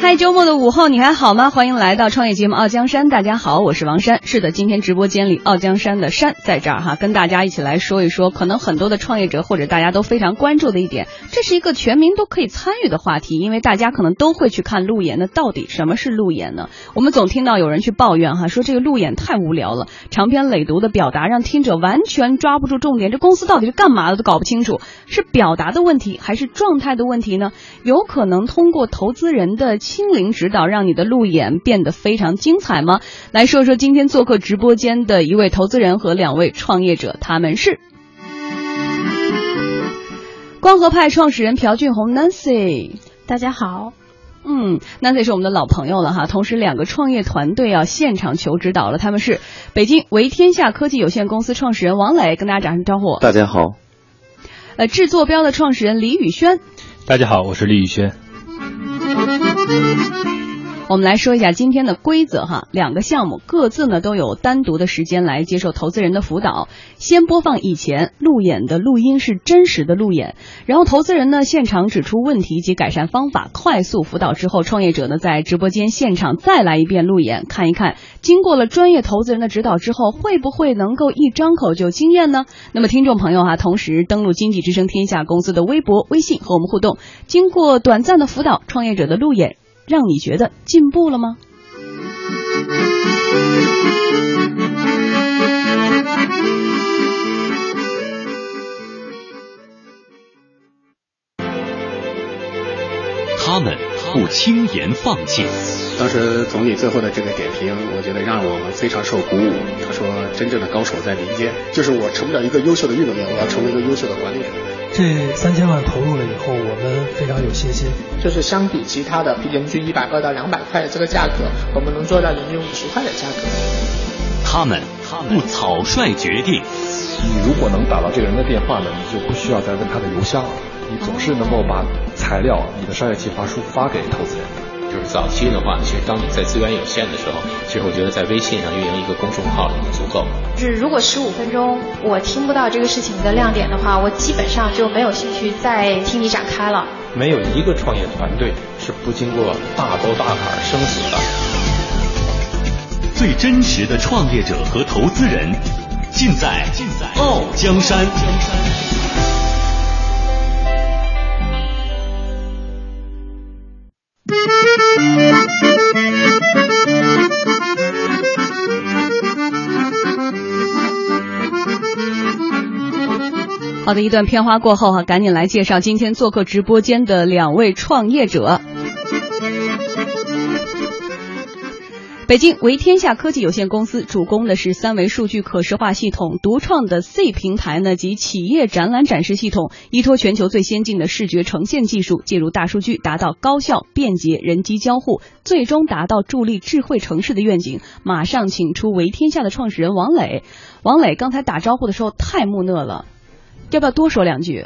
嗨，周末的午后你还好吗？欢迎来到创业节目《傲江山》，大家好，我是王珊。是的，今天直播间里傲江山的山在这儿哈，跟大家一起来说一说，可能很多的创业者或者大家都非常关注的一点，这是一个全民都可以参与的话题，因为大家可能都会去看路演。那到底什么是路演呢？我们总听到有人去抱怨哈，说这个路演太无聊了，长篇累牍的表达让听者完全抓不住重点，这公司到底是干嘛的都搞不清楚，是表达的问题还是状态的问题呢？有可能通过投资人的亲临指导。让你的路演变得非常精彩吗？来说说今天做客直播间的一位投资人和两位创业者，他们是光合派创始人朴俊宏 Nancy，大家好。嗯，Nancy 是我们的老朋友了哈，同时两个创业团队要现场求指导了，他们是北京维天下科技有限公司创始人王磊，跟大家打声招呼。大家好。呃，制作标的创始人李宇轩。大家好，我是李宇轩。Thank you. 我们来说一下今天的规则哈，两个项目各自呢都有单独的时间来接受投资人的辅导。先播放以前路演的录音是真实的路演，然后投资人呢现场指出问题及改善方法，快速辅导之后，创业者呢在直播间现场再来一遍路演，看一看经过了专业投资人的指导之后，会不会能够一张口就惊艳呢？那么听众朋友哈，同时登录经济之声天下公司的微博、微信和我们互动。经过短暂的辅导，创业者的路演。让你觉得进步了吗？他们不轻言放弃。当时总理最后的这个点评，我觉得让我们非常受鼓舞。他说：“真正的高手在民间，就是我成不了一个优秀的运动员，我要成为一个优秀的管理者。”这三千万投入了以后，我们非常有信心。就是相比其他的 M G 一百二到两百块的这个价格，我们能做到人均五十块的价格。他们不草率决定。你如果能打到这个人的电话呢，你就不需要再问他的邮箱了。你总是能够把材料、你的商业计划书发给投资人。就是早期的话，其实当你在资源有限的时候，其实我觉得在微信上运营一个公众号已经足够。就是如果十五分钟我听不到这个事情的亮点的话，我基本上就没有兴趣再听你展开了。没有一个创业团队是不经过大沟大坎生死的。最真实的创业者和投资人，尽在尽在傲江山。好的，一段片花过后哈，赶紧来介绍今天做客直播间的两位创业者。北京维天下科技有限公司主攻的是三维数据可视化系统，独创的 C 平台呢及企业展览展示系统，依托全球最先进的视觉呈现技术，借助大数据，达到高效、便捷、人机交互，最终达到助力智慧城市的愿景。马上请出维天下的创始人王磊。王磊刚才打招呼的时候太木讷了，要不要多说两句？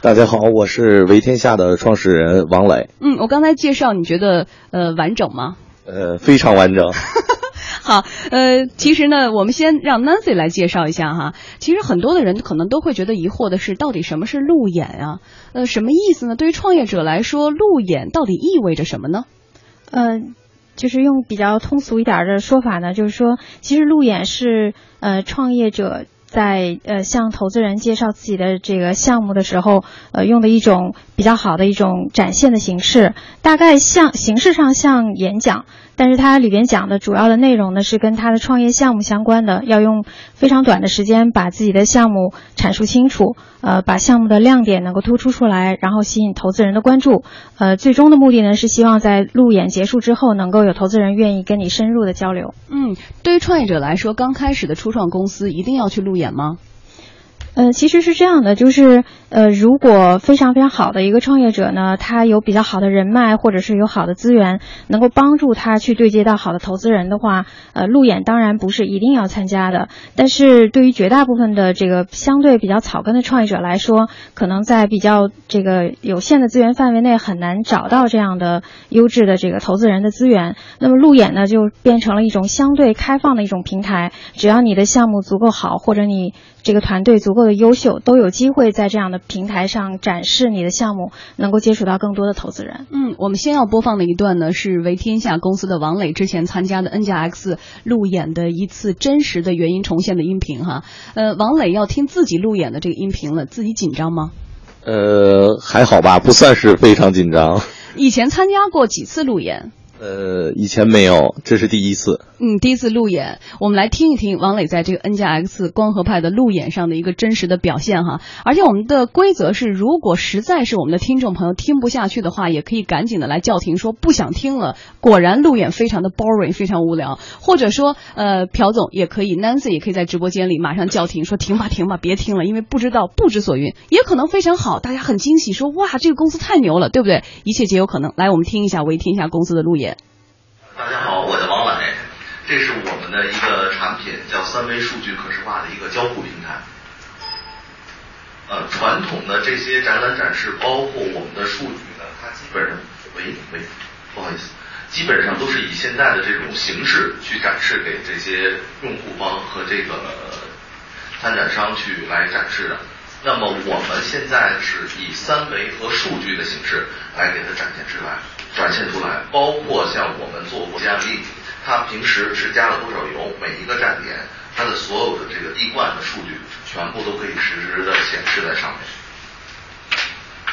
大家好，我是维天下的创始人王磊。嗯，我刚才介绍你觉得呃完整吗？呃，非常完整。好，呃，其实呢，我们先让 Nancy 来介绍一下哈。其实很多的人可能都会觉得疑惑的是，到底什么是路演啊？呃，什么意思呢？对于创业者来说，路演到底意味着什么呢？呃，就是用比较通俗一点的说法呢，就是说，其实路演是呃创业者。在呃向投资人介绍自己的这个项目的时候，呃用的一种比较好的一种展现的形式，大概像形式上像演讲，但是它里边讲的主要的内容呢是跟他的创业项目相关的，要用非常短的时间把自己的项目阐述清楚，呃把项目的亮点能够突出出来，然后吸引投资人的关注，呃最终的目的呢是希望在路演结束之后能够有投资人愿意跟你深入的交流。嗯，对于创业者来说，刚开始的初创公司一定要去路演。吗？呃，其实是这样的，就是呃，如果非常非常好的一个创业者呢，他有比较好的人脉，或者是有好的资源，能够帮助他去对接到好的投资人的话，呃，路演当然不是一定要参加的。但是对于绝大部分的这个相对比较草根的创业者来说，可能在比较这个有限的资源范围内，很难找到这样的优质的这个投资人的资源。那么路演呢，就变成了一种相对开放的一种平台，只要你的项目足够好，或者你这个团队足够。够的优秀，都有机会在这样的平台上展示你的项目，能够接触到更多的投资人。嗯，我们先要播放的一段呢，是为天下公司的王磊之前参加的 N 加 X 路演的一次真实的原因重现的音频哈。呃，王磊要听自己路演的这个音频了，自己紧张吗？呃，还好吧，不算是非常紧张。以前参加过几次路演？呃，以前没有，这是第一次。嗯，第一次路演，我们来听一听王磊在这个 N 加 X 光合派的路演上的一个真实的表现哈。而且我们的规则是，如果实在是我们的听众朋友听不下去的话，也可以赶紧的来叫停，说不想听了。果然路演非常的 boring，非常无聊。或者说，呃，朴总也可以，Nancy 也可以在直播间里马上叫停，说停吧停吧，别听了，因为不知道不知所云，也可能非常好，大家很惊喜，说哇，这个公司太牛了，对不对？一切皆有可能。来，我们听一下我听一下公司的路演。大家好，我叫王磊，这是我们的一个产品，叫三维数据可视化的一个交互平台。呃，传统的这些展览展示，包括我们的数据呢，它基本上，喂喂，不好意思，基本上都是以现在的这种形式去展示给这些用户方和这个参展商去来展示的。那么我们现在是以三维和数据的形式来给它展现出来。展现出来，包括像我们做过案例，它平时是加了多少油，每一个站点它的所有的这个地罐的数据，全部都可以实时的显示在上面。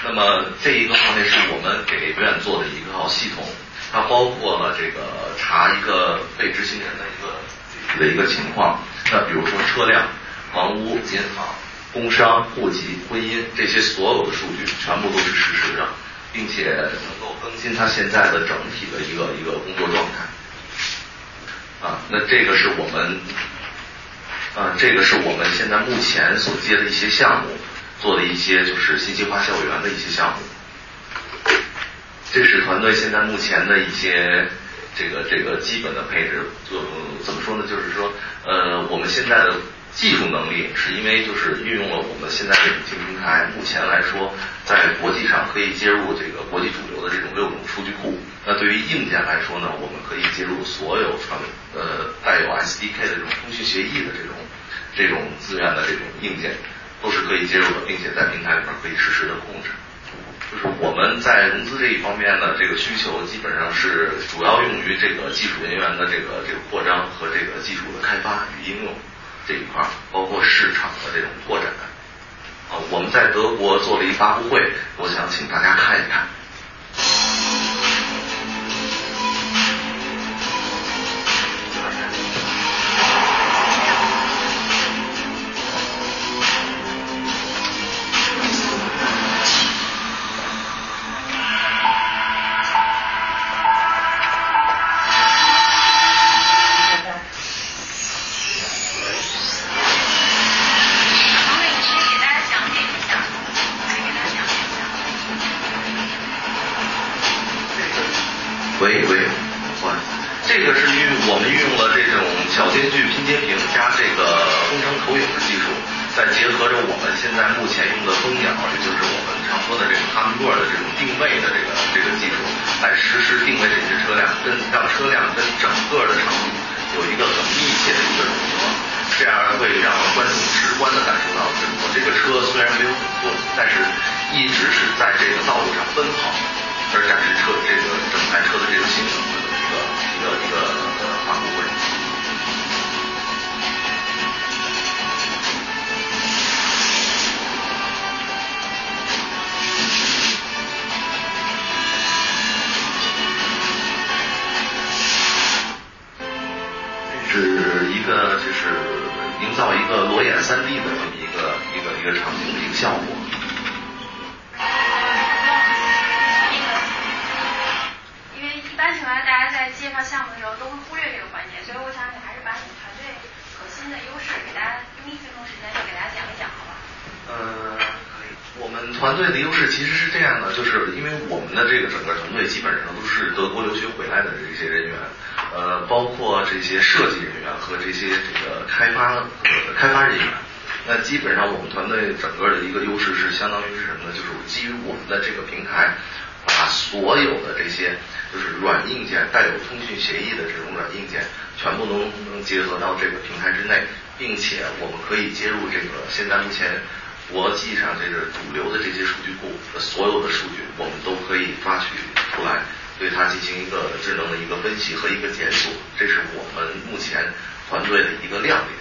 那么这一个方面是我们给院做的一套系统，它包括了这个查一个被执行人的一个的一个情况，那比如说车辆、房屋、银行、工商、户籍、婚姻这些所有的数据，全部都是实时的。并且能够更新他现在的整体的一个一个工作状态，啊，那这个是我们，啊，这个是我们现在目前所接的一些项目，做的一些就是信息化校园的一些项目。这是团队现在目前的一些这个这个基本的配置，就怎么说呢？就是说，呃，我们现在的。技术能力是因为就是运用了我们现在这种新平台，目前来说在国际上可以接入这个国际主流的这种六种数据库。那对于硬件来说呢，我们可以接入所有传呃带有 SDK 的这种通讯协议的这种这种资源的这种硬件，都是可以接入的，并且在平台里边可以实时的控制。就是我们在融资这一方面呢这个需求，基本上是主要用于这个技术人员的这个这个扩张和这个技术的开发与应用。这一块包括市场的这种拓展，啊，我们在德国做了一发布会，我想请大家看一看。定位这些车辆，跟让车辆跟整个的场景有一个很密切的一个融合，这样会让观众直观的感受到，我这个车虽然没有主动，但是一直是在这个道路上奔跑，而展示车这个整台车的这个性能的一个一个一个呃发布会。三 d 的这么一个一个一个场景的一个效果。因为一般情况下大家在介绍项目的时候都会忽略这个环节所以我想你还是把你们团队核心的优势给大家用一分钟时间去给大家讲一讲好吧？嗯我们团队的优势其实是那这个整个团队基本上都是德国留学回来的这些人员呃包括这些设计人员和这些这个开发开发人员。那基本上我们团队整个的一个优势是相当于是什么呢？就是基于我们的这个平台把所有的这些就是软硬件带有通讯协议的这种软硬件全部都能结合到这个平台之内并且我们可以接入这个现在目前国际上这个主流的这些数据库所有的数据，我们都可以抓取出来，对它进行一个智能的一个分析和一个检索，这是我们目前团队的一个亮点。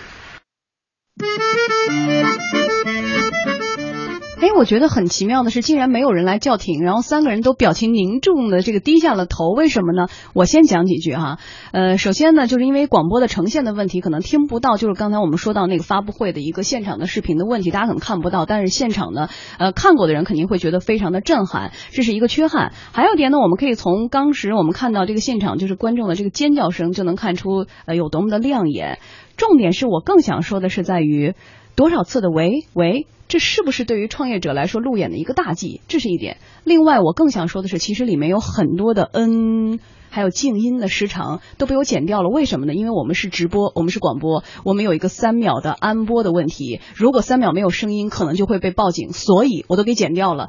哎，我觉得很奇妙的是，竟然没有人来叫停，然后三个人都表情凝重的这个低下了头，为什么呢？我先讲几句哈。呃，首先呢，就是因为广播的呈现的问题，可能听不到，就是刚才我们说到那个发布会的一个现场的视频的问题，大家可能看不到，但是现场呢，呃，看过的人肯定会觉得非常的震撼，这是一个缺憾。还有一点呢，我们可以从当时我们看到这个现场就是观众的这个尖叫声就能看出呃有多么的亮眼。重点是我更想说的是在于多少次的喂喂。这是不是对于创业者来说路演的一个大忌？这是一点。另外，我更想说的是，其实里面有很多的嗯，还有静音的时长都被我剪掉了。为什么呢？因为我们是直播，我们是广播，我们有一个三秒的安播的问题。如果三秒没有声音，可能就会被报警，所以我都给剪掉了。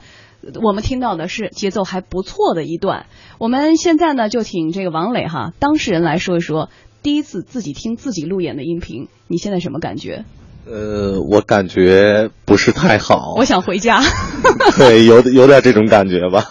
我们听到的是节奏还不错的一段。我们现在呢，就请这个王磊哈当事人来说一说第一次自己听自己路演的音频，你现在什么感觉？呃，我感觉不是太好。我想回家。对，有有点这种感觉吧。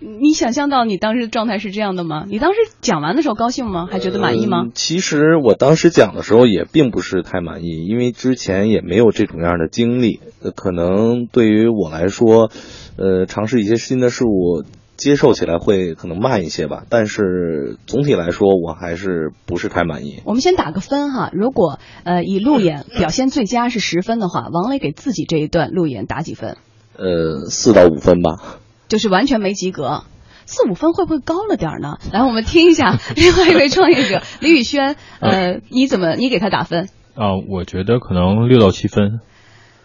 你想象到你当时的状态是这样的吗？你当时讲完的时候高兴吗？还觉得满意吗？其实我当时讲的时候也并不是太满意，因为之前也没有这种样的经历。可能对于我来说，呃，尝试一些新的事物。接受起来会可能慢一些吧，但是总体来说我还是不是太满意。我们先打个分哈，如果呃以路演表现最佳是十分的话，王磊给自己这一段路演打几分？呃，四到五分吧。就是完全没及格，四五分会不会高了点呢？来，我们听一下另外一位创业者李宇轩，呃，你怎么你给他打分？啊，我觉得可能六到七分。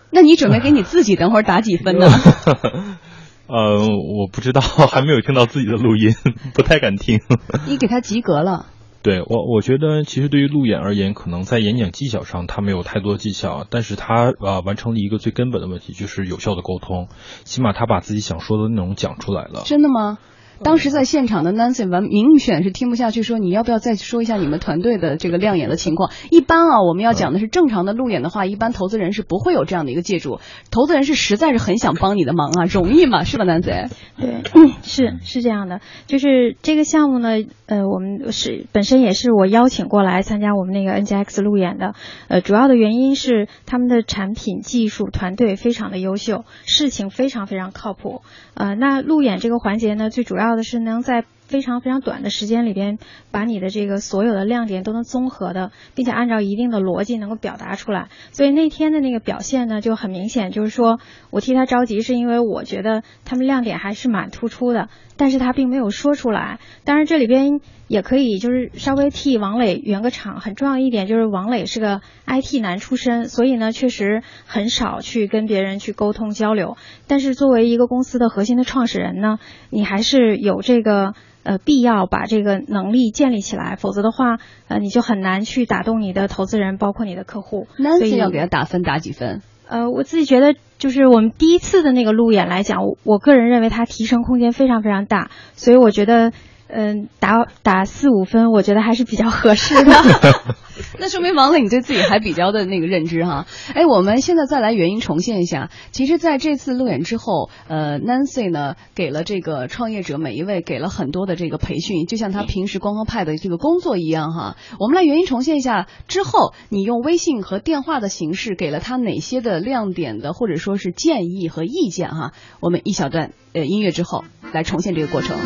那你准备给你自己等会儿打几分呢？呃，我不知道，还没有听到自己的录音，不太敢听。你给他及格了。对我，我觉得其实对于路演而言，可能在演讲技巧上他没有太多技巧，但是他呃完成了一个最根本的问题，就是有效的沟通，起码他把自己想说的内容讲出来了。真的吗？当时在现场的 Nancy 完明显是听不下去，说你要不要再说一下你们团队的这个亮眼的情况？一般啊，我们要讲的是正常的路演的话，一般投资人是不会有这样的一个借助。投资人是实在是很想帮你的忙啊，容易吗？是吧，Nancy？对，是是这样的，就是这个项目呢，呃，我们是本身也是我邀请过来参加我们那个 NGX 路演的，呃，主要的原因是他们的产品技术团队非常的优秀，事情非常非常靠谱。呃，那路演这个环节呢，最主要的是能在非常非常短的时间里边，把你的这个所有的亮点都能综合的，并且按照一定的逻辑能够表达出来。所以那天的那个表现呢，就很明显，就是说我替他着急，是因为我觉得他们亮点还是蛮突出的，但是他并没有说出来。当然这里边。也可以，就是稍微替王磊圆个场。很重要一点就是，王磊是个 IT 男出身，所以呢，确实很少去跟别人去沟通交流。但是作为一个公司的核心的创始人呢，你还是有这个呃必要把这个能力建立起来，否则的话，呃，你就很难去打动你的投资人，包括你的客户。所以要给他打分打几分？呃，我自己觉得，就是我们第一次的那个路演来讲，我个人认为它提升空间非常非常大，所以我觉得。嗯，打打四五分，我觉得还是比较合适的。那说明王磊你对自己还比较的那个认知哈。哎，我们现在再来原因重现一下。其实，在这次路演之后，呃，Nancy 呢给了这个创业者每一位给了很多的这个培训，就像他平时光光派的这个工作一样哈。我们来原因重现一下，之后你用微信和电话的形式给了他哪些的亮点的或者说是建议和意见哈。我们一小段呃音乐之后来重现这个过程。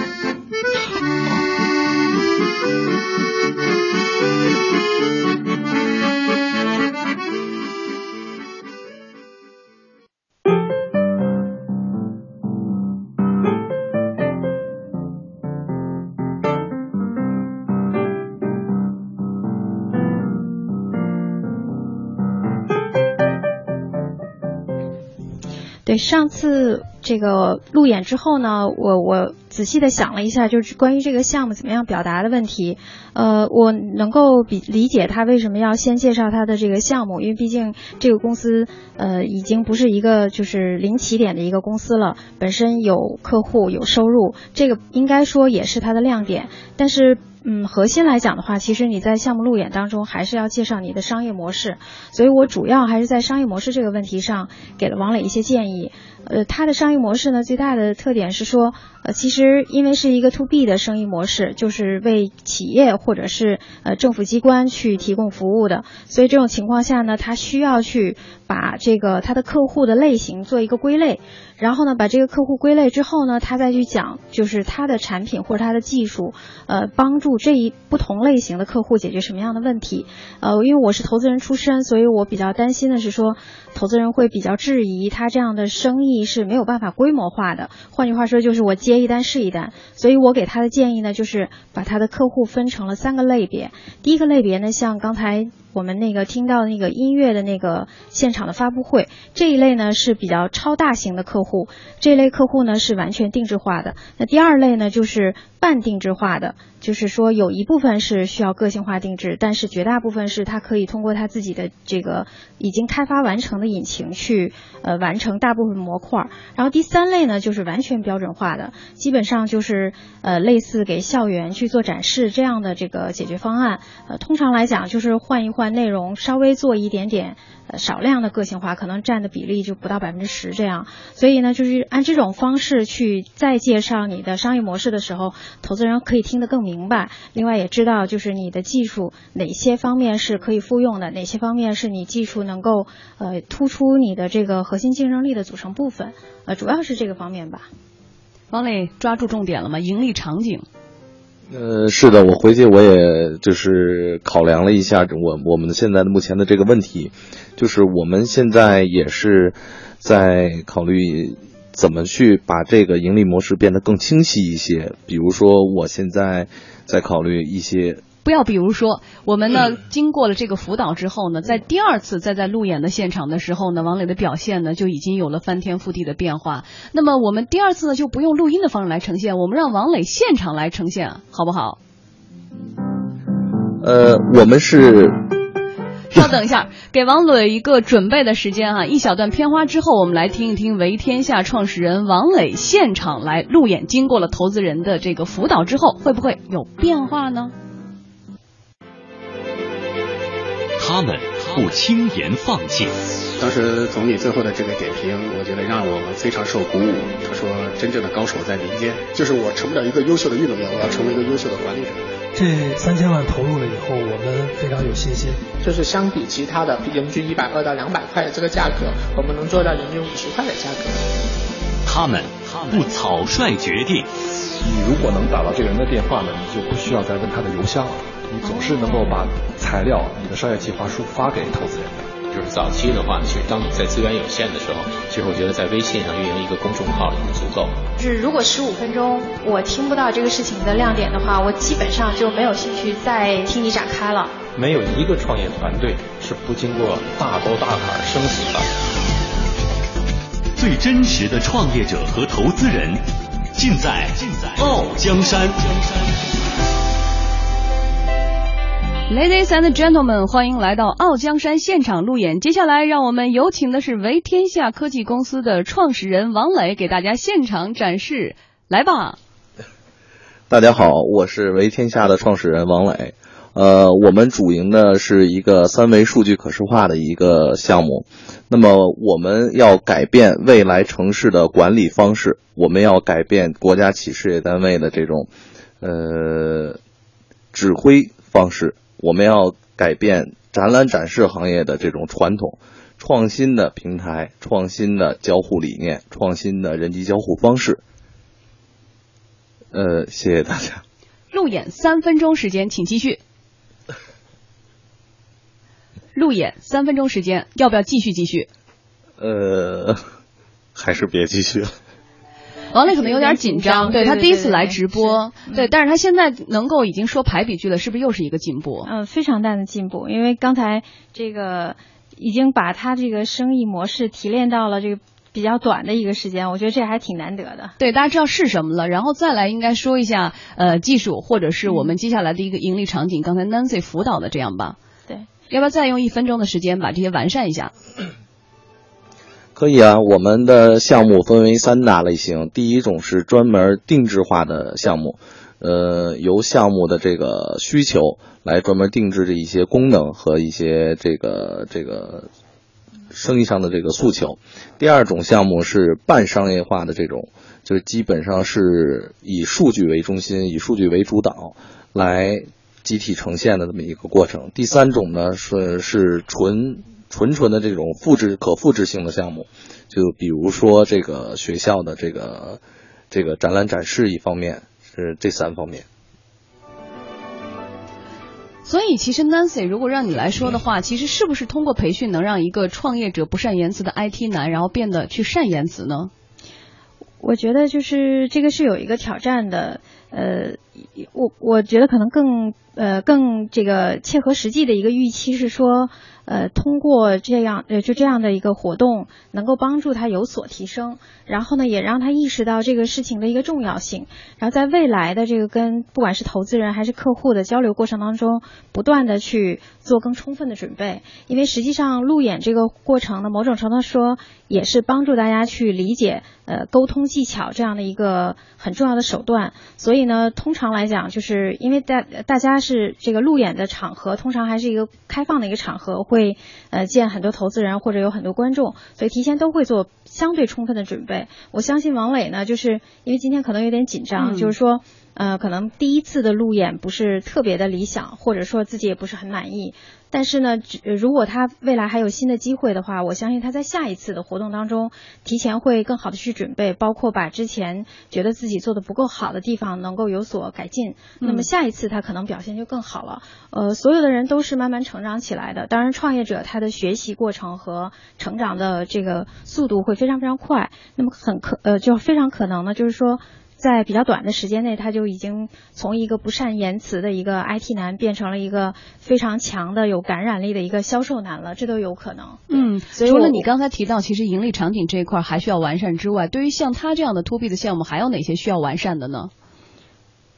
对，上次这个路演之后呢，我我仔细的想了一下，就是关于这个项目怎么样表达的问题。呃，我能够比理解他为什么要先介绍他的这个项目，因为毕竟这个公司呃已经不是一个就是零起点的一个公司了，本身有客户有收入，这个应该说也是它的亮点。但是嗯，核心来讲的话，其实你在项目路演当中还是要介绍你的商业模式，所以我主要还是在商业模式这个问题上给了王磊一些建议。呃，它的商业模式呢，最大的特点是说，呃，其实因为是一个 to B 的生意模式，就是为企业或者是呃政府机关去提供服务的，所以这种情况下呢，他需要去把这个他的客户的类型做一个归类，然后呢，把这个客户归类之后呢，他再去讲就是他的产品或者他的技术，呃，帮助这一不同类型的客户解决什么样的问题。呃，因为我是投资人出身，所以我比较担心的是说，投资人会比较质疑他这样的生意。是没有办法规模化的。换句话说，就是我接一单是一单。所以我给他的建议呢，就是把他的客户分成了三个类别。第一个类别呢，像刚才。我们那个听到那个音乐的那个现场的发布会这一类呢是比较超大型的客户，这一类客户呢是完全定制化的。那第二类呢就是半定制化的，就是说有一部分是需要个性化定制，但是绝大部分是他可以通过他自己的这个已经开发完成的引擎去呃完成大部分模块。然后第三类呢就是完全标准化的，基本上就是呃类似给校园去做展示这样的这个解决方案。呃，通常来讲就是换一换。内容稍微做一点点呃少量的个性化，可能占的比例就不到百分之十这样。所以呢，就是按这种方式去再介绍你的商业模式的时候，投资人可以听得更明白。另外也知道就是你的技术哪些方面是可以复用的，哪些方面是你技术能够呃突出你的这个核心竞争力的组成部分。呃，主要是这个方面吧。王磊抓住重点了吗？盈利场景。呃，是的，我回去我也就是考量了一下我我们现在的目前的这个问题，就是我们现在也是在考虑怎么去把这个盈利模式变得更清晰一些。比如说，我现在在考虑一些。不要，比如说，我们呢，经过了这个辅导之后呢，在第二次再在路演的现场的时候呢，王磊的表现呢就已经有了翻天覆地的变化。那么我们第二次呢就不用录音的方式来呈现，我们让王磊现场来呈现，好不好？呃，我们是。稍等一下，给王磊一个准备的时间哈，一小段片花之后，我们来听一听唯天下创始人王磊现场来路演，经过了投资人的这个辅导之后，会不会有变化呢？他们不轻言放弃。当时总理最后的这个点评，我觉得让我们非常受鼓舞。他说：“真正的高手在民间，就是我成不了一个优秀的运动员，我要成为一个优秀的管理者。”这三千万投入了以后，我们非常有信心。就是相比其他的人均一百二到两百块的这个价格，我们能做到人均五十块的价格。他们不草率决定。你如果能打到这个人的电话呢，你就不需要再问他的邮箱了。你总是能够把材料、你的商业计划书发给投资人的。就是早期的话，其实当你在资源有限的时候，其实我觉得在微信上运营一个公众号已经足够了。就是如果十五分钟我听不到这个事情的亮点的话，我基本上就没有兴趣再听你展开了。没有一个创业团队是不经过大沟大坎生死的。最真实的创业者和投资人，尽在尽在傲江山。Ladies and gentlemen，欢迎来到傲江山现场路演。接下来，让我们有请的是唯天下科技公司的创始人王磊，给大家现场展示。来吧！大家好，我是唯天下的创始人王磊。呃，我们主营的是一个三维数据可视化的一个项目。那么，我们要改变未来城市的管理方式，我们要改变国家企事业单位的这种呃指挥方式。我们要改变展览展示行业的这种传统，创新的平台、创新的交互理念、创新的人机交互方式。呃，谢谢大家。路演三分钟时间，请继续。路演三分钟时间，要不要继续继续？呃，还是别继续了。王磊可能有点紧张，对他第一次来直播，对，但是他现在能够已经说排比句了，是不是又是一个进步？嗯，非常大的进步，因为刚才这个已经把他这个生意模式提炼到了这个比较短的一个时间，我觉得这还挺难得的。对，大家知道是什么了，然后再来应该说一下呃技术，或者是我们接下来的一个盈利场景。刚才 Nancy 辅导的这样吧？对，要不要再用一分钟的时间把这些完善一下？可以啊，我们的项目分为三大类型。第一种是专门定制化的项目，呃，由项目的这个需求来专门定制的一些功能和一些这个这个生意上的这个诉求。第二种项目是半商业化的这种，就是基本上是以数据为中心，以数据为主导来集体呈现的这么一个过程。第三种呢是是纯纯纯的这种复制可复制性的项目，就比如说这个学校的这个这个展览展示一方面。是这三方面，所以其实 Nancy，如果让你来说的话，其实是不是通过培训能让一个创业者不善言辞的 IT 男，然后变得去善言辞呢？我觉得就是这个是有一个挑战的，呃，我我觉得可能更呃更这个切合实际的一个预期是说。呃，通过这样呃就这样的一个活动，能够帮助他有所提升，然后呢，也让他意识到这个事情的一个重要性，然后在未来的这个跟不管是投资人还是客户的交流过程当中，不断的去做更充分的准备，因为实际上路演这个过程呢，某种程度说也是帮助大家去理解呃沟通技巧这样的一个很重要的手段，所以呢，通常来讲，就是因为大大家是这个路演的场合，通常还是一个开放的一个场合会。会呃见很多投资人或者有很多观众，所以提前都会做相对充分的准备。我相信王磊呢，就是因为今天可能有点紧张，就是说。呃，可能第一次的路演不是特别的理想，或者说自己也不是很满意。但是呢，如果他未来还有新的机会的话，我相信他在下一次的活动当中，提前会更好的去准备，包括把之前觉得自己做的不够好的地方能够有所改进。那么下一次他可能表现就更好了。呃，所有的人都是慢慢成长起来的。当然，创业者他的学习过程和成长的这个速度会非常非常快。那么很可呃，就非常可能呢，就是说。在比较短的时间内，他就已经从一个不善言辞的一个 IT 男，变成了一个非常强的、有感染力的一个销售男了，这都有可能。嗯，除了你刚才提到，其实盈利场景这一块还需要完善之外，对于像他这样的 To B 的项目，还有哪些需要完善的呢？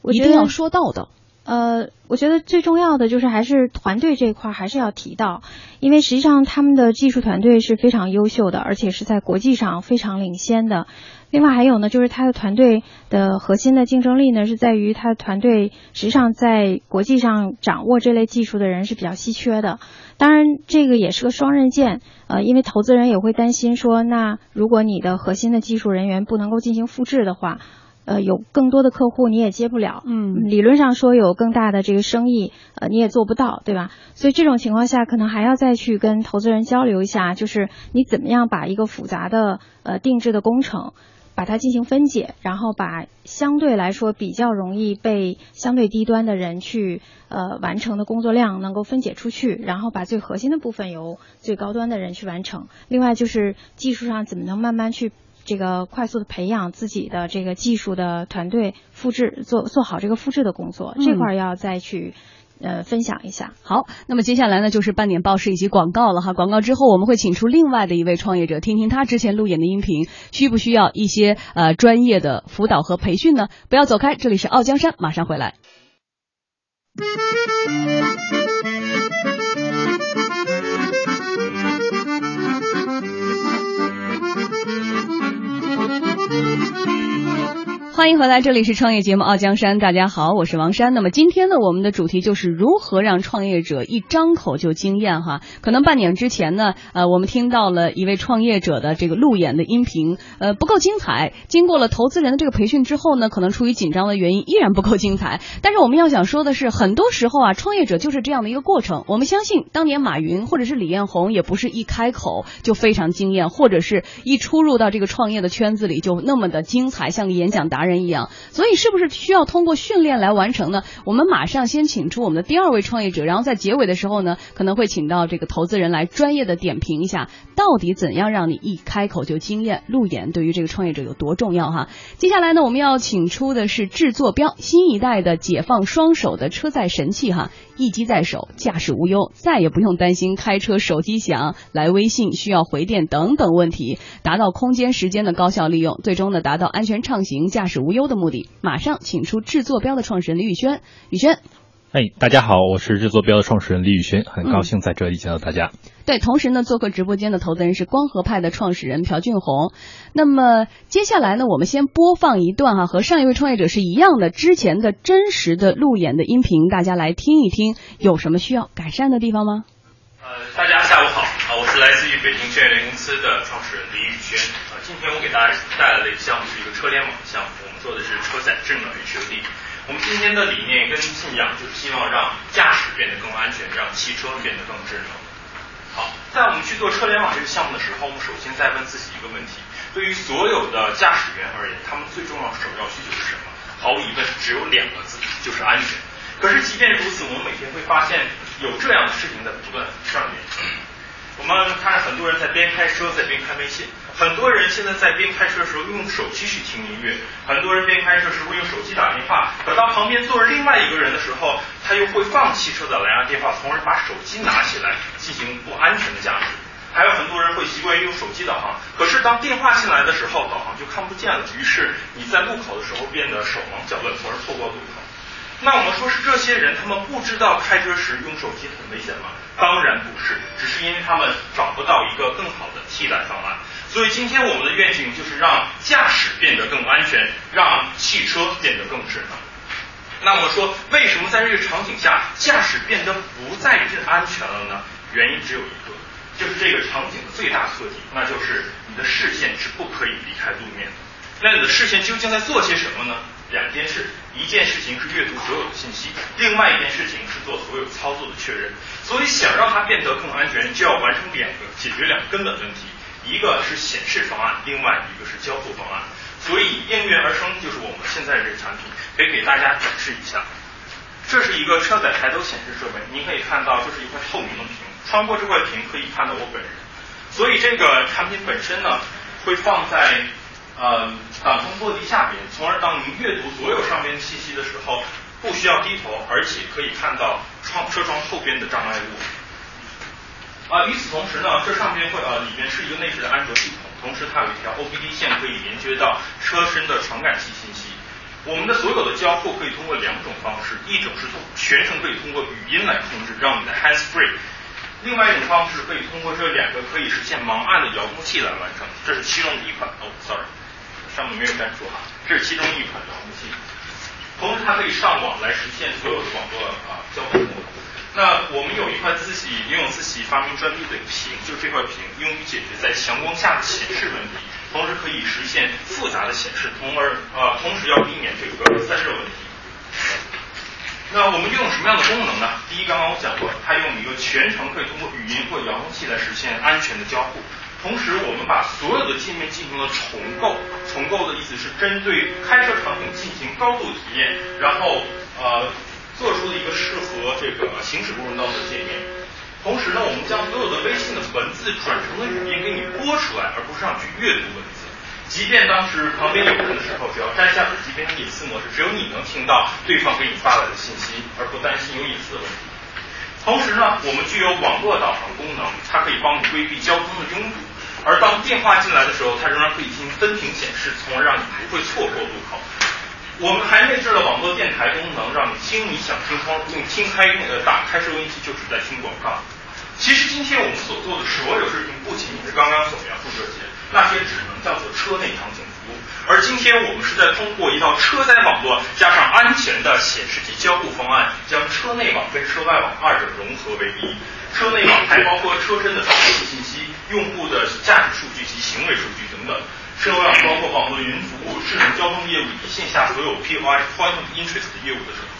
我一定要说到的。呃，我觉得最重要的就是还是团队这一块还是要提到，因为实际上他们的技术团队是非常优秀的，而且是在国际上非常领先的。另外还有呢，就是他的团队的核心的竞争力呢，是在于他的团队实际上在国际上掌握这类技术的人是比较稀缺的。当然，这个也是个双刃剑，呃，因为投资人也会担心说，那如果你的核心的技术人员不能够进行复制的话，呃，有更多的客户你也接不了，嗯，理论上说有更大的这个生意，呃，你也做不到，对吧？所以这种情况下，可能还要再去跟投资人交流一下，就是你怎么样把一个复杂的呃定制的工程。把它进行分解，然后把相对来说比较容易被相对低端的人去呃完成的工作量能够分解出去，然后把最核心的部分由最高端的人去完成。另外就是技术上怎么能慢慢去这个快速的培养自己的这个技术的团队，复制做做好这个复制的工作，这块要再去。呃，分享一下。好，那么接下来呢，就是半点报时以及广告了哈。广告之后，我们会请出另外的一位创业者，听听他之前路演的音频，需不需要一些呃专业的辅导和培训呢？不要走开，这里是傲江山，马上回来。欢迎回来，这里是创业节目《傲江山》，大家好，我是王山。那么今天呢，我们的主题就是如何让创业者一张口就惊艳哈。可能半年之前呢，呃，我们听到了一位创业者的这个路演的音频，呃，不够精彩。经过了投资人的这个培训之后呢，可能出于紧张的原因，依然不够精彩。但是我们要想说的是，很多时候啊，创业者就是这样的一个过程。我们相信，当年马云或者是李彦宏，也不是一开口就非常惊艳，或者是一出入到这个创业的圈子里就那么的精彩，像个演讲达人。人一样，所以是不是需要通过训练来完成呢？我们马上先请出我们的第二位创业者，然后在结尾的时候呢，可能会请到这个投资人来专业的点评一下，到底怎样让你一开口就惊艳？路演对于这个创业者有多重要哈？接下来呢，我们要请出的是制作标新一代的解放双手的车载神器哈，一机在手，驾驶无忧，再也不用担心开车手机响、来微信需要回电等等问题，达到空间时间的高效利用，最终呢达到安全畅行、驾驶。无忧的目的，马上请出制作标的创始人李宇轩。宇轩，哎，大家好，我是制作标的创始人李宇轩，很高兴在这里见到大家。对，同时呢，做客直播间的投资人是光合派的创始人朴俊宏。那么接下来呢，我们先播放一段哈，和上一位创业者是一样的，之前的真实的路演的音频，大家来听一听，有什么需要改善的地方吗？呃，大家下午好啊，我是来自于北京轩联公司的创始人李宇轩啊，今天我给大家带来的一个项目是一个车联网的项目，做的是车载智能 HUD。我们今天的理念跟信仰就是希望让驾驶变得更安全，让汽车变得更智能。好，在我们去做车联网这个项目的时候，我们首先在问自己一个问题：对于所有的驾驶员而言，他们最重要首要需求是什么？毫无疑问，只有两个字，就是安全。可是即便如此，我们每天会发现有这样的事情在不断上演。我们看很多人在边开车在边看微信，很多人现在在边开车的时候用手机去听音乐，很多人边开车时候用手机打电话，可当旁边坐着另外一个人的时候，他又会放弃车的蓝牙电话，从而把手机拿起来进行不安全的驾驶。还有很多人会习惯于用手机导航，可是当电话进来的时候，导航就看不见了，于是你在路口的时候变得手忙脚乱，从而错过路口。那我们说是这些人，他们不知道开车时用手机很危险吗？当然不是，只是因为他们找不到一个更好的替代方案。所以今天我们的愿景就是让驾驶变得更安全，让汽车变得更智能。那我们说，为什么在这个场景下，驾驶变得不再是安全了呢？原因只有一个，就是这个场景的最大特点，那就是你的视线是不可以离开路面的。那你的视线究竟在做些什么呢？两件事，一件事情是阅读所有的信息，另外一件事情是做所有操作的确认。所以想让它变得更安全，就要完成两个解决两个根本问题，一个是显示方案，另外一个是交互方案。所以应运而生就是我们现在这个产品，可以给大家展示一下。这是一个车载抬头显示设备，您可以看到这是一块透明的屏，穿过这块屏可以看到我本人。所以这个产品本身呢，会放在。呃，挡风玻璃下边，从而当您阅读所有上边信息的时候，不需要低头，而且可以看到窗车窗后边的障碍物。啊，与此同时呢，这上边会呃里边是一个内置的安卓系统，同时它有一条 OBD 线可以连接到车身的传感器信息。我们的所有的交互可以通过两种方式，一种是通全程可以通过语音来控制，让你的 hands free；另外一种方式可以通过这两个可以实现盲按的遥控器来完成。这是其中的一款。哦，sorry。上面没有粘住哈，这是其中一款遥控器，同时它可以上网来实现所有的网络啊交互功能。那我们有一块自己拥有自己发明专利的屏，就是这块屏用于解决在强光下的显示问题，同时可以实现复杂的显示，从而呃同时要避免这个散热问题。那我们拥有什么样的功能呢？第一，刚刚我讲过，它用一个全程可以通过语音或遥控器来实现安全的交互。同时，我们把所有的界面进行了重构。重构的意思是针对开车场景进行高度体验，然后呃做出了一个适合这个行驶过程当中的界面。同时呢，我们将所有的微信的文字转成了语音给你播出来，而不是让你去阅读文字。即便当时旁边有人的时候，只要摘下耳机变成隐私模式，只有你能听到对方给你发来的信息，而不担心有隐私的问题。同时呢，我们具有网络导航功能，它可以帮你规避交通的拥堵。而当电话进来的时候，它仍然可以进行分屏显示，从而让你不会错过路口。我们还内置了网络电台功能，让你听你想听，不用听开呃打开收音机就只在听广告。其实今天我们所做的所有事情，不仅仅是刚刚所描述这些，那些只能叫做车内场景服务。而今天我们是在通过一套车载网络加上安全的显示及交互方案，将车内网跟车外网二者融合为一。车内网还包括车身的导航信息。用户的驾驶数据及行为数据等等，车网包括网络云服务、智能交通业务以及线下所有 POI Point of Interest 业务的整合。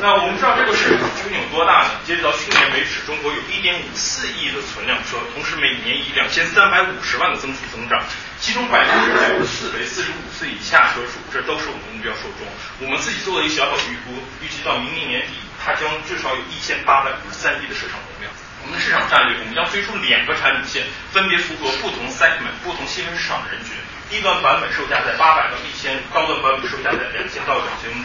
那我们知道这个市场究竟有多大呢？截止到去年为止，中国有1.54亿的存量车，同时每年以2350万的增速增长，其中百分之九十四为45岁以下车主，这都是我们的目标受众。我们自己做了一个小小预估，预计到明年年底，它将至少有1853亿的市场我们的市场战略，我们将推出两个产品线，分别符合不同 segment、不同细分市场的人群。低端版本售价在八百到一千，高端版本售价在两千到两千五。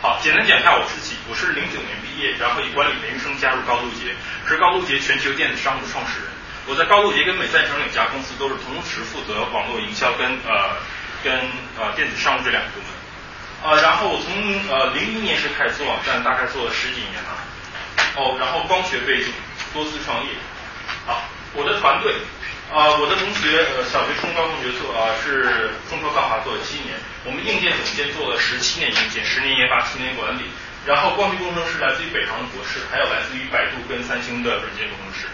好，简单讲一下我自己，我是零九年毕业，然后以管理人生加入高露洁，是高露洁全球电子商务的创始人。我在高露洁跟美赛整两家公司都是同时负责网络营销跟呃跟呃电子商务这两个部门。呃，然后我从呃零一年时开始做网站，大概做了十几年了。哦，然后光学背景，多次创业。好，我的团队，啊，我的同学，呃，小学、初中、高中学做啊是中科高华做了七年，我们硬件总监做了十七年硬件，十年研发，七年管理。然后光学工程师来自于北航的博士，还有来自于百度跟三星的软件工程师。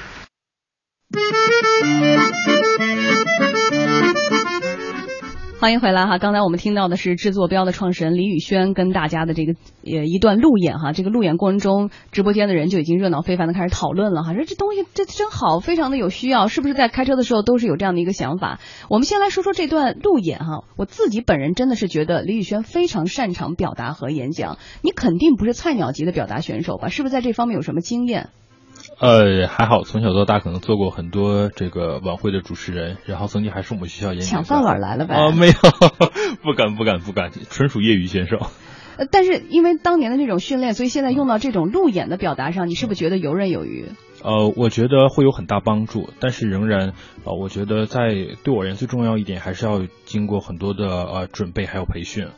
欢迎回来哈！刚才我们听到的是制作标的创始人李宇轩跟大家的这个呃一段路演哈。这个路演过程中，直播间的人就已经热闹非凡的开始讨论了哈，说这东西这真好，非常的有需要，是不是在开车的时候都是有这样的一个想法？我们先来说说这段路演哈。我自己本人真的是觉得李宇轩非常擅长表达和演讲，你肯定不是菜鸟级的表达选手吧？是不是在这方面有什么经验？呃，还好，从小到大可能做过很多这个晚会的主持人，然后曾经还是我们学校演抢饭碗来了呗？啊，没有，不敢不敢不敢，纯属业余选手。呃，但是因为当年的这种训练，所以现在用到这种路演的表达上，你是不是觉得游刃有余？呃，我觉得会有很大帮助，但是仍然，呃，我觉得在对我而言最重要一点，还是要经过很多的呃准备还有培训。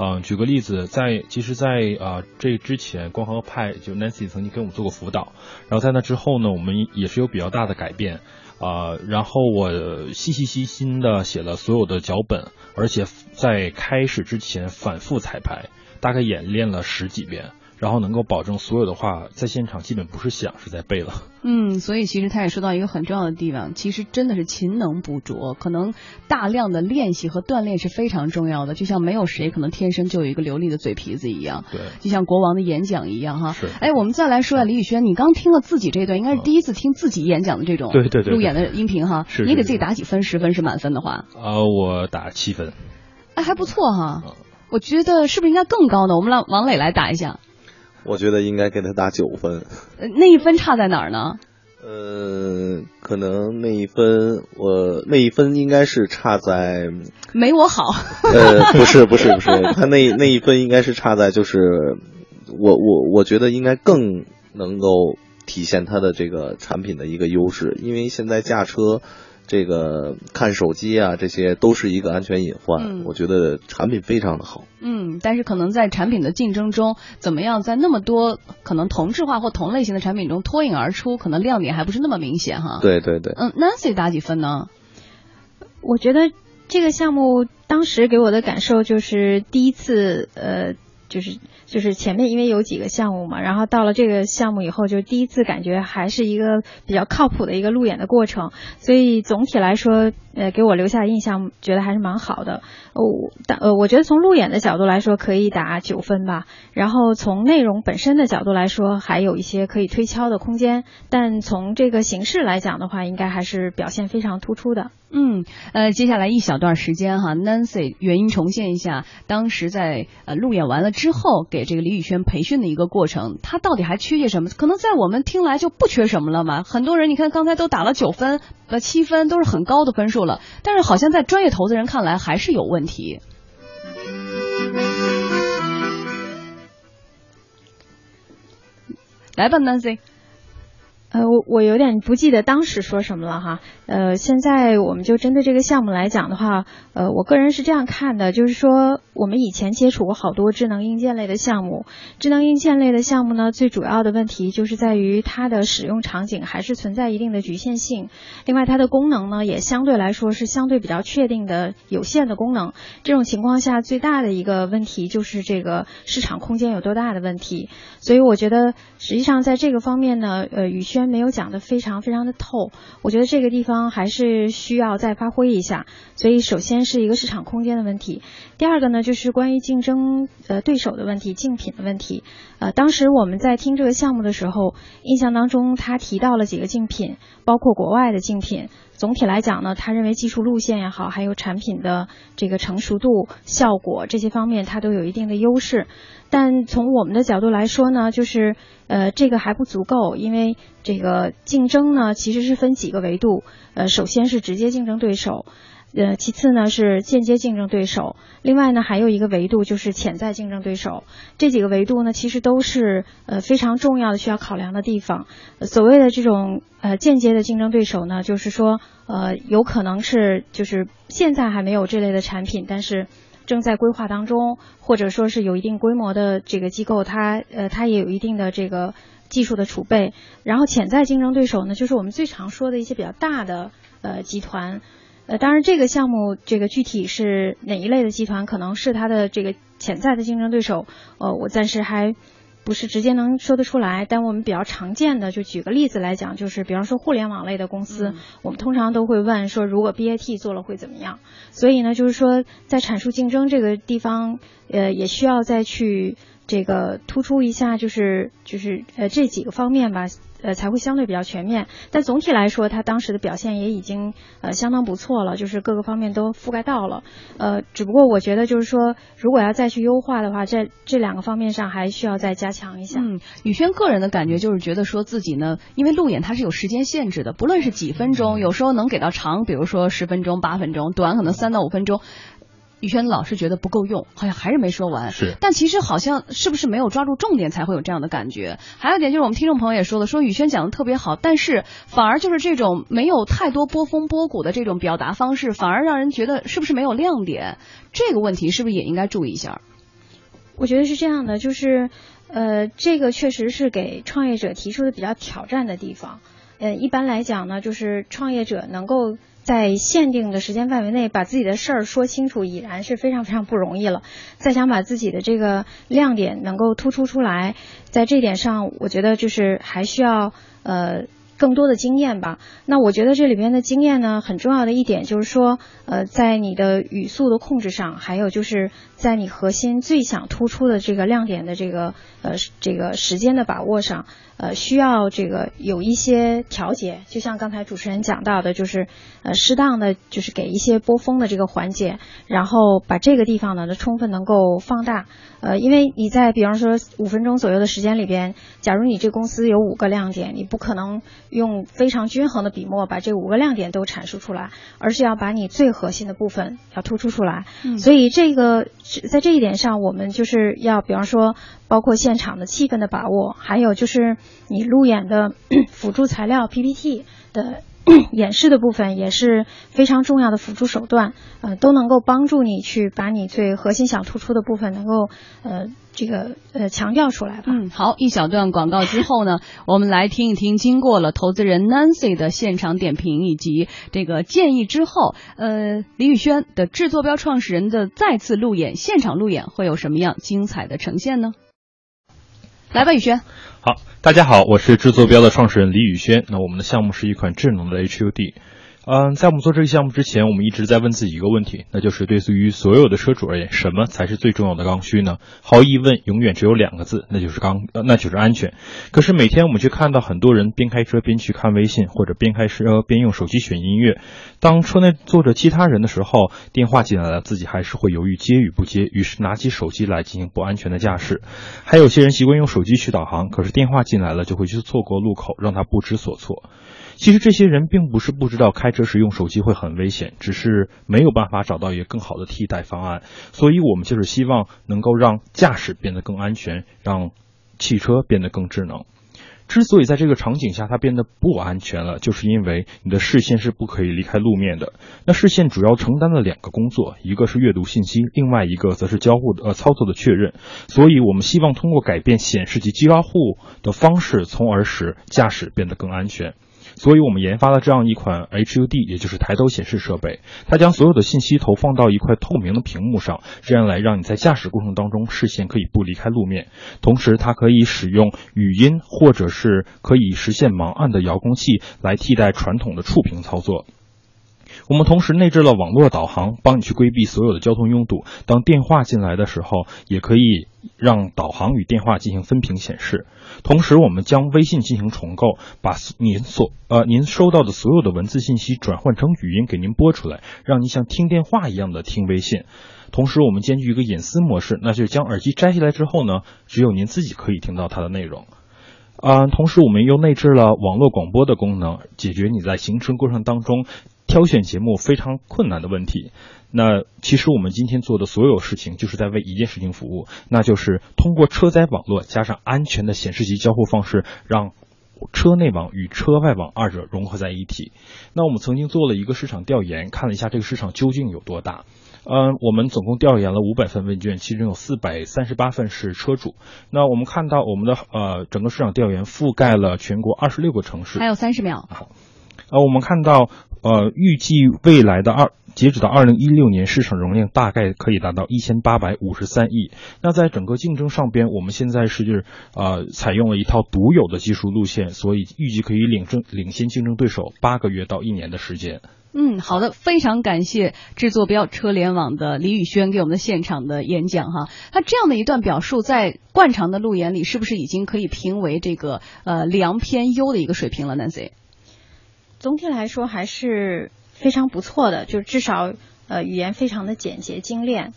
嗯，举个例子，在其实，在啊这之前，光和派就 Nancy 曾经给我们做过辅导，然后在那之后呢，我们也是有比较大的改变啊。然后我细细细心的写了所有的脚本，而且在开始之前反复彩排，大概演练了十几遍。然后能够保证所有的话在现场基本不是想是在背了。嗯，所以其实他也说到一个很重要的地方，其实真的是勤能补拙，可能大量的练习和锻炼是非常重要的。就像没有谁可能天生就有一个流利的嘴皮子一样。对。就像国王的演讲一样哈。是。哎，我们再来说下李宇轩，你刚听了自己这段，应该是第一次听自己演讲的这种对对对路演的音频哈。是。你给自己打几分？十分是满分的话。呃，我打七分。哎，还不错哈。我觉得是不是应该更高呢？我们让王磊来打一下。我觉得应该给他打九分。呃，那一分差在哪儿呢？呃，可能那一分我那一分应该是差在没我好。呃，不是不是不是，他那那一分应该是差在就是我我我觉得应该更能够体现他的这个产品的一个优势，因为现在驾车。这个看手机啊，这些都是一个安全隐患。我觉得产品非常的好。嗯，但是可能在产品的竞争中，怎么样在那么多可能同质化或同类型的产品中脱颖而出，可能亮点还不是那么明显哈。对对对。嗯，Nancy 打几分呢？我觉得这个项目当时给我的感受就是第一次，呃，就是。就是前面因为有几个项目嘛，然后到了这个项目以后，就第一次感觉还是一个比较靠谱的一个路演的过程，所以总体来说，呃，给我留下印象，觉得还是蛮好的。我但呃，我觉得从路演的角度来说，可以打九分吧。然后从内容本身的角度来说，还有一些可以推敲的空间。但从这个形式来讲的话，应该还是表现非常突出的。嗯，呃，接下来一小段时间哈，Nancy 原因重现一下当时在呃路演完了之后给。给这个李宇轩培训的一个过程，他到底还缺些什么？可能在我们听来就不缺什么了嘛。很多人你看刚才都打了九分、呃七分，都是很高的分数了。但是好像在专业投资人看来还是有问题。来吧，Nancy。呃，我我有点不记得当时说什么了哈。呃，现在我们就针对这个项目来讲的话，呃，我个人是这样看的，就是说我们以前接触过好多智能硬件类的项目，智能硬件类的项目呢，最主要的问题就是在于它的使用场景还是存在一定的局限性，另外它的功能呢也相对来说是相对比较确定的有限的功能。这种情况下，最大的一个问题就是这个市场空间有多大的问题。所以我觉得实际上在这个方面呢，呃，宇轩没有讲的非常非常的透，我觉得这个地方还是需要再发挥一下。所以首先是一个市场空间的问题，第二个呢就是关于竞争呃对手的问题、竞品的问题。呃，当时我们在听这个项目的时候，印象当中他提到了几个竞品，包括国外的竞品。总体来讲呢，他认为技术路线也好，还有产品的这个成熟度、效果这些方面，它都有一定的优势。但从我们的角度来说呢，就是呃，这个还不足够，因为这个竞争呢，其实是分几个维度。呃，首先是直接竞争对手，呃，其次呢是间接竞争对手，另外呢还有一个维度就是潜在竞争对手。这几个维度呢，其实都是呃非常重要的需要考量的地方。所谓的这种呃间接的竞争对手呢，就是说呃有可能是就是现在还没有这类的产品，但是。正在规划当中，或者说是有一定规模的这个机构，它呃它也有一定的这个技术的储备。然后潜在竞争对手呢，就是我们最常说的一些比较大的呃集团。呃，当然这个项目这个具体是哪一类的集团，可能是它的这个潜在的竞争对手，呃，我暂时还。不是直接能说得出来，但我们比较常见的，就举个例子来讲，就是比方说互联网类的公司，我们通常都会问说，如果 BAT 做了会怎么样？所以呢，就是说在阐述竞争这个地方，呃，也需要再去这个突出一下，就是就是呃这几个方面吧。呃，才会相对比较全面。但总体来说，它当时的表现也已经呃相当不错了，就是各个方面都覆盖到了。呃，只不过我觉得就是说，如果要再去优化的话，在这两个方面上还需要再加强一下。嗯，宇轩个人的感觉就是觉得说自己呢，因为路演它是有时间限制的，不论是几分钟，有时候能给到长，比如说十分钟、八分钟，短可能三到五分钟。宇轩老是觉得不够用，好像还是没说完。是，但其实好像是不是没有抓住重点才会有这样的感觉？还有一点就是我们听众朋友也说了，说宇轩讲的特别好，但是反而就是这种没有太多波峰波谷的这种表达方式，反而让人觉得是不是没有亮点？这个问题是不是也应该注意一下？我觉得是这样的，就是呃，这个确实是给创业者提出的比较挑战的地方。呃，一般来讲呢，就是创业者能够。在限定的时间范围内把自己的事儿说清楚，已然是非常非常不容易了。再想把自己的这个亮点能够突出出来，在这点上，我觉得就是还需要呃更多的经验吧。那我觉得这里边的经验呢，很重要的一点就是说，呃，在你的语速的控制上，还有就是在你核心最想突出的这个亮点的这个呃这个时间的把握上。呃，需要这个有一些调节，就像刚才主持人讲到的，就是呃，适当的就是给一些波峰的这个环节，然后把这个地方呢，充分能够放大。呃，因为你在比方说五分钟左右的时间里边，假如你这公司有五个亮点，你不可能用非常均衡的笔墨把这五个亮点都阐述出来，而是要把你最核心的部分要突出出来。嗯，所以这个在这一点上，我们就是要比方说。包括现场的气氛的把握，还有就是你路演的 辅助材料 PPT 的 演示的部分，也是非常重要的辅助手段，呃，都能够帮助你去把你最核心想突出的部分能够呃这个呃强调出来吧。嗯，好，一小段广告之后呢，我们来听一听，经过了投资人 Nancy 的现场点评以及这个建议之后，呃，李宇轩的制作标创始人的再次路演，现场路演会有什么样精彩的呈现呢？来吧，宇轩。好，大家好，我是制作标的创始人李宇轩。那我们的项目是一款智能的 HUD。嗯，在我们做这个项目之前，我们一直在问自己一个问题，那就是对于所有的车主而言，什么才是最重要的刚需呢？毫无疑问，永远只有两个字，那就是刚，那就是安全。可是每天我们却看到很多人边开车边去看微信，或者边开车边用手机选音乐。当车内坐着其他人的时候，电话进来了，自己还是会犹豫接与不接，于是拿起手机来进行不安全的驾驶。还有些人习惯用手机去导航，可是电话进来了就会去错过路口，让他不知所措。其实这些人并不是不知道开车时用手机会很危险，只是没有办法找到一个更好的替代方案。所以我们就是希望能够让驾驶变得更安全，让汽车变得更智能。之所以在这个场景下它变得不安全了，就是因为你的视线是不可以离开路面的。那视线主要承担了两个工作，一个是阅读信息，另外一个则是交互的呃操作的确认。所以我们希望通过改变显示及交互的方式，从而使驾驶变得更安全。所以我们研发了这样一款 HUD，也就是抬头显示设备。它将所有的信息投放到一块透明的屏幕上，这样来让你在驾驶过程当中视线可以不离开路面。同时，它可以使用语音或者是可以实现盲按的遥控器来替代传统的触屏操作。我们同时内置了网络导航，帮你去规避所有的交通拥堵。当电话进来的时候，也可以让导航与电话进行分屏显示。同时，我们将微信进行重构，把您所呃您收到的所有的文字信息转换成语音给您播出来，让您像听电话一样的听微信。同时，我们兼具一个隐私模式，那就将耳机摘下来之后呢，只有您自己可以听到它的内容。啊，同时我们又内置了网络广播的功能，解决你在行车过程当中挑选节目非常困难的问题。那其实我们今天做的所有事情，就是在为一件事情服务，那就是通过车载网络加上安全的显示级交互方式，让车内网与车外网二者融合在一体。那我们曾经做了一个市场调研，看了一下这个市场究竟有多大。嗯，我们总共调研了五百份问卷，其中有四百三十八份是车主。那我们看到我们的呃整个市场调研覆盖了全国二十六个城市。还有三十秒。呃，我们看到呃预计未来的二。截止到二零一六年，市场容量大概可以达到一千八百五十三亿。那在整个竞争上边，我们现在是呃采用了一套独有的技术路线，所以预计可以领争领先竞争对手八个月到一年的时间。嗯，好的，非常感谢制作标车联网的李宇轩给我们的现场的演讲哈。他这样的一段表述，在惯常的路演里，是不是已经可以评为这个呃良偏优的一个水平了？Nancy，总体来说还是。非常不错的，就至少呃语言非常的简洁精炼，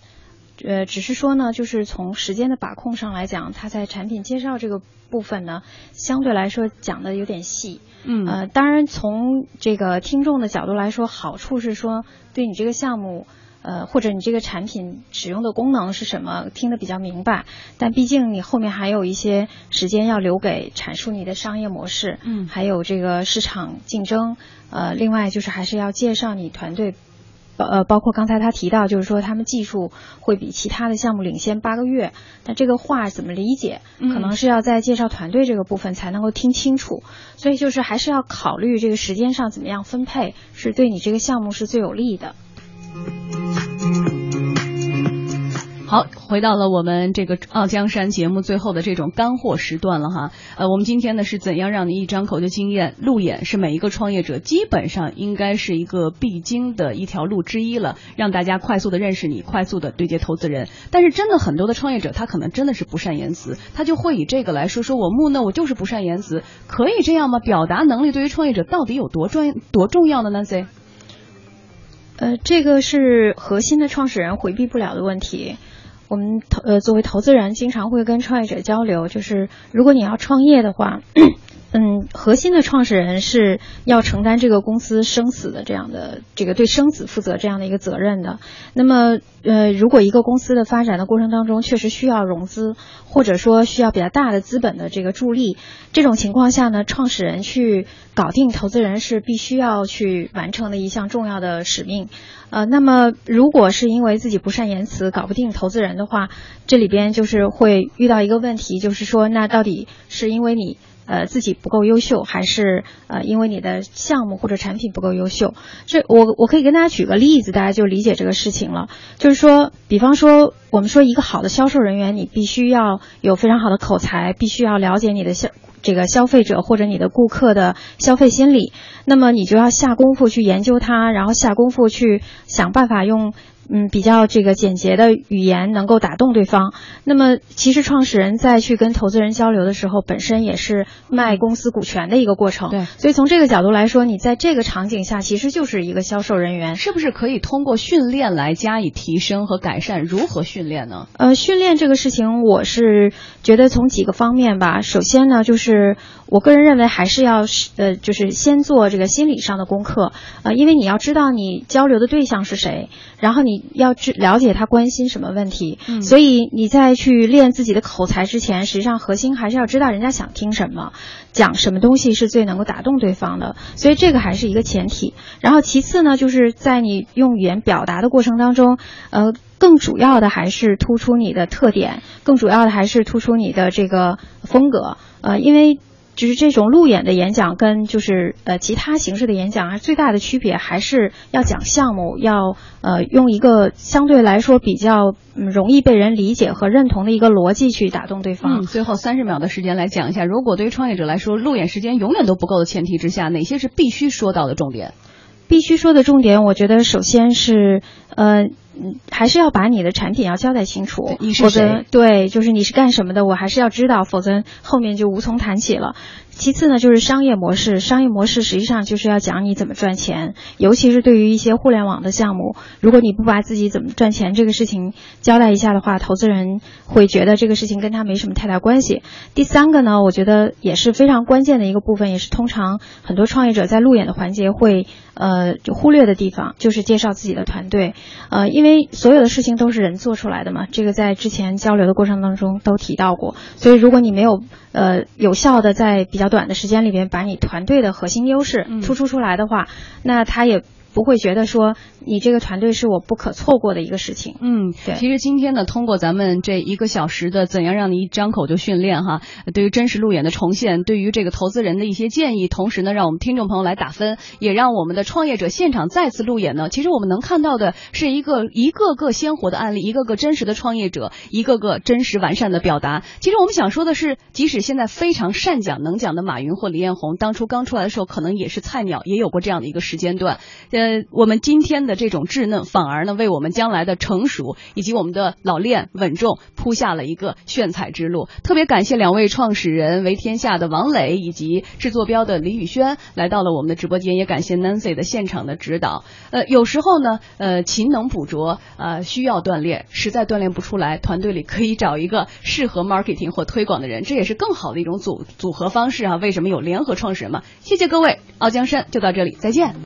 呃只是说呢，就是从时间的把控上来讲，它在产品介绍这个部分呢，相对来说讲的有点细，嗯呃当然从这个听众的角度来说，好处是说对你这个项目呃或者你这个产品使用的功能是什么听得比较明白，但毕竟你后面还有一些时间要留给阐述你的商业模式，嗯还有这个市场竞争。呃，另外就是还是要介绍你团队，呃，包括刚才他提到，就是说他们技术会比其他的项目领先八个月。那这个话怎么理解？可能是要在介绍团队这个部分才能够听清楚。所以就是还是要考虑这个时间上怎么样分配，是对你这个项目是最有利的。好，回到了我们这个《傲江山》节目最后的这种干货时段了哈。呃，我们今天呢是怎样让你一张口就惊艳？路演是每一个创业者基本上应该是一个必经的一条路之一了，让大家快速的认识你，快速的对接投资人。但是真的很多的创业者他可能真的是不善言辞，他就会以这个来说说我木讷，我就是不善言辞，可以这样吗？表达能力对于创业者到底有多专多重要的呢？C？呃，这个是核心的创始人回避不了的问题。我们投呃作为投资人，经常会跟创业者交流，就是如果你要创业的话，嗯，核心的创始人是要承担这个公司生死的这样的这个对生死负责这样的一个责任的。那么呃，如果一个公司的发展的过程当中确实需要融资，或者说需要比较大的资本的这个助力，这种情况下呢，创始人去搞定投资人是必须要去完成的一项重要的使命。呃，那么如果是因为自己不善言辞搞不定投资人的话，这里边就是会遇到一个问题，就是说，那到底是因为你呃自己不够优秀，还是呃因为你的项目或者产品不够优秀？这我我可以跟大家举个例子，大家就理解这个事情了。就是说，比方说，我们说一个好的销售人员，你必须要有非常好的口才，必须要了解你的销。这个消费者或者你的顾客的消费心理，那么你就要下功夫去研究它，然后下功夫去想办法用。嗯，比较这个简洁的语言能够打动对方。那么，其实创始人在去跟投资人交流的时候，本身也是卖公司股权的一个过程。对，所以从这个角度来说，你在这个场景下，其实就是一个销售人员。是不是可以通过训练来加以提升和改善？如何训练呢？呃，训练这个事情，我是觉得从几个方面吧。首先呢，就是我个人认为还是要呃，就是先做这个心理上的功课。呃，因为你要知道你交流的对象是谁，然后你。要去了解他关心什么问题，嗯，所以你在去练自己的口才之前，实际上核心还是要知道人家想听什么，讲什么东西是最能够打动对方的，所以这个还是一个前提。然后其次呢，就是在你用语言表达的过程当中，呃，更主要的还是突出你的特点，更主要的还是突出你的这个风格，呃，因为。就是这种路演的演讲跟就是呃其他形式的演讲，最大的区别还是要讲项目，要呃用一个相对来说比较容易被人理解和认同的一个逻辑去打动对方。嗯，最后三十秒的时间来讲一下，如果对于创业者来说，路演时间永远都不够的前提之下，哪些是必须说到的重点？必须说的重点，我觉得首先是呃。嗯，还是要把你的产品要交代清楚，你是谁？对，就是你是干什么的，我还是要知道，否则后面就无从谈起了。其次呢，就是商业模式。商业模式实际上就是要讲你怎么赚钱，尤其是对于一些互联网的项目，如果你不把自己怎么赚钱这个事情交代一下的话，投资人会觉得这个事情跟他没什么太大关系。第三个呢，我觉得也是非常关键的一个部分，也是通常很多创业者在路演的环节会呃就忽略的地方，就是介绍自己的团队。呃，因为所有的事情都是人做出来的嘛，这个在之前交流的过程当中都提到过。所以如果你没有呃有效的在比较短的时间里边把你团队的核心优势突出出来的话，那他也不会觉得说你这个团队是我不可错过的一个事情。嗯，对。其实今天呢，通过咱们这一个小时的怎样让你一张口就训练哈，对于真实路演的重现，对于这个投资人的一些建议，同时呢，让我们听众朋友来打分，也让我们的创业者现场再次路演呢。其实我们能看到的是一个一个个鲜活的案例，一个个真实的创业者，一个个真实完善的表达。其实我们想说的是，即使现在非常善讲能讲的马云或李彦宏，当初刚出来的时候，可能也是菜鸟，也有过这样的一个时间段。呃，呃我们今天的这种稚嫩，反而呢，为我们将来的成熟以及我们的老练稳重铺下了一个炫彩之路。特别感谢两位创始人为天下的王磊以及制作标的李宇轩来到了我们的直播间，也感谢 Nancy 的现场的指导。呃，有时候呢，呃，勤能补拙，呃，需要锻炼，实在锻炼不出来，团队里可以找一个适合 marketing 或推广的人，这也是更好的一种组组合方式啊。为什么有联合创始人嘛？谢谢各位，傲江山就到这里，再见。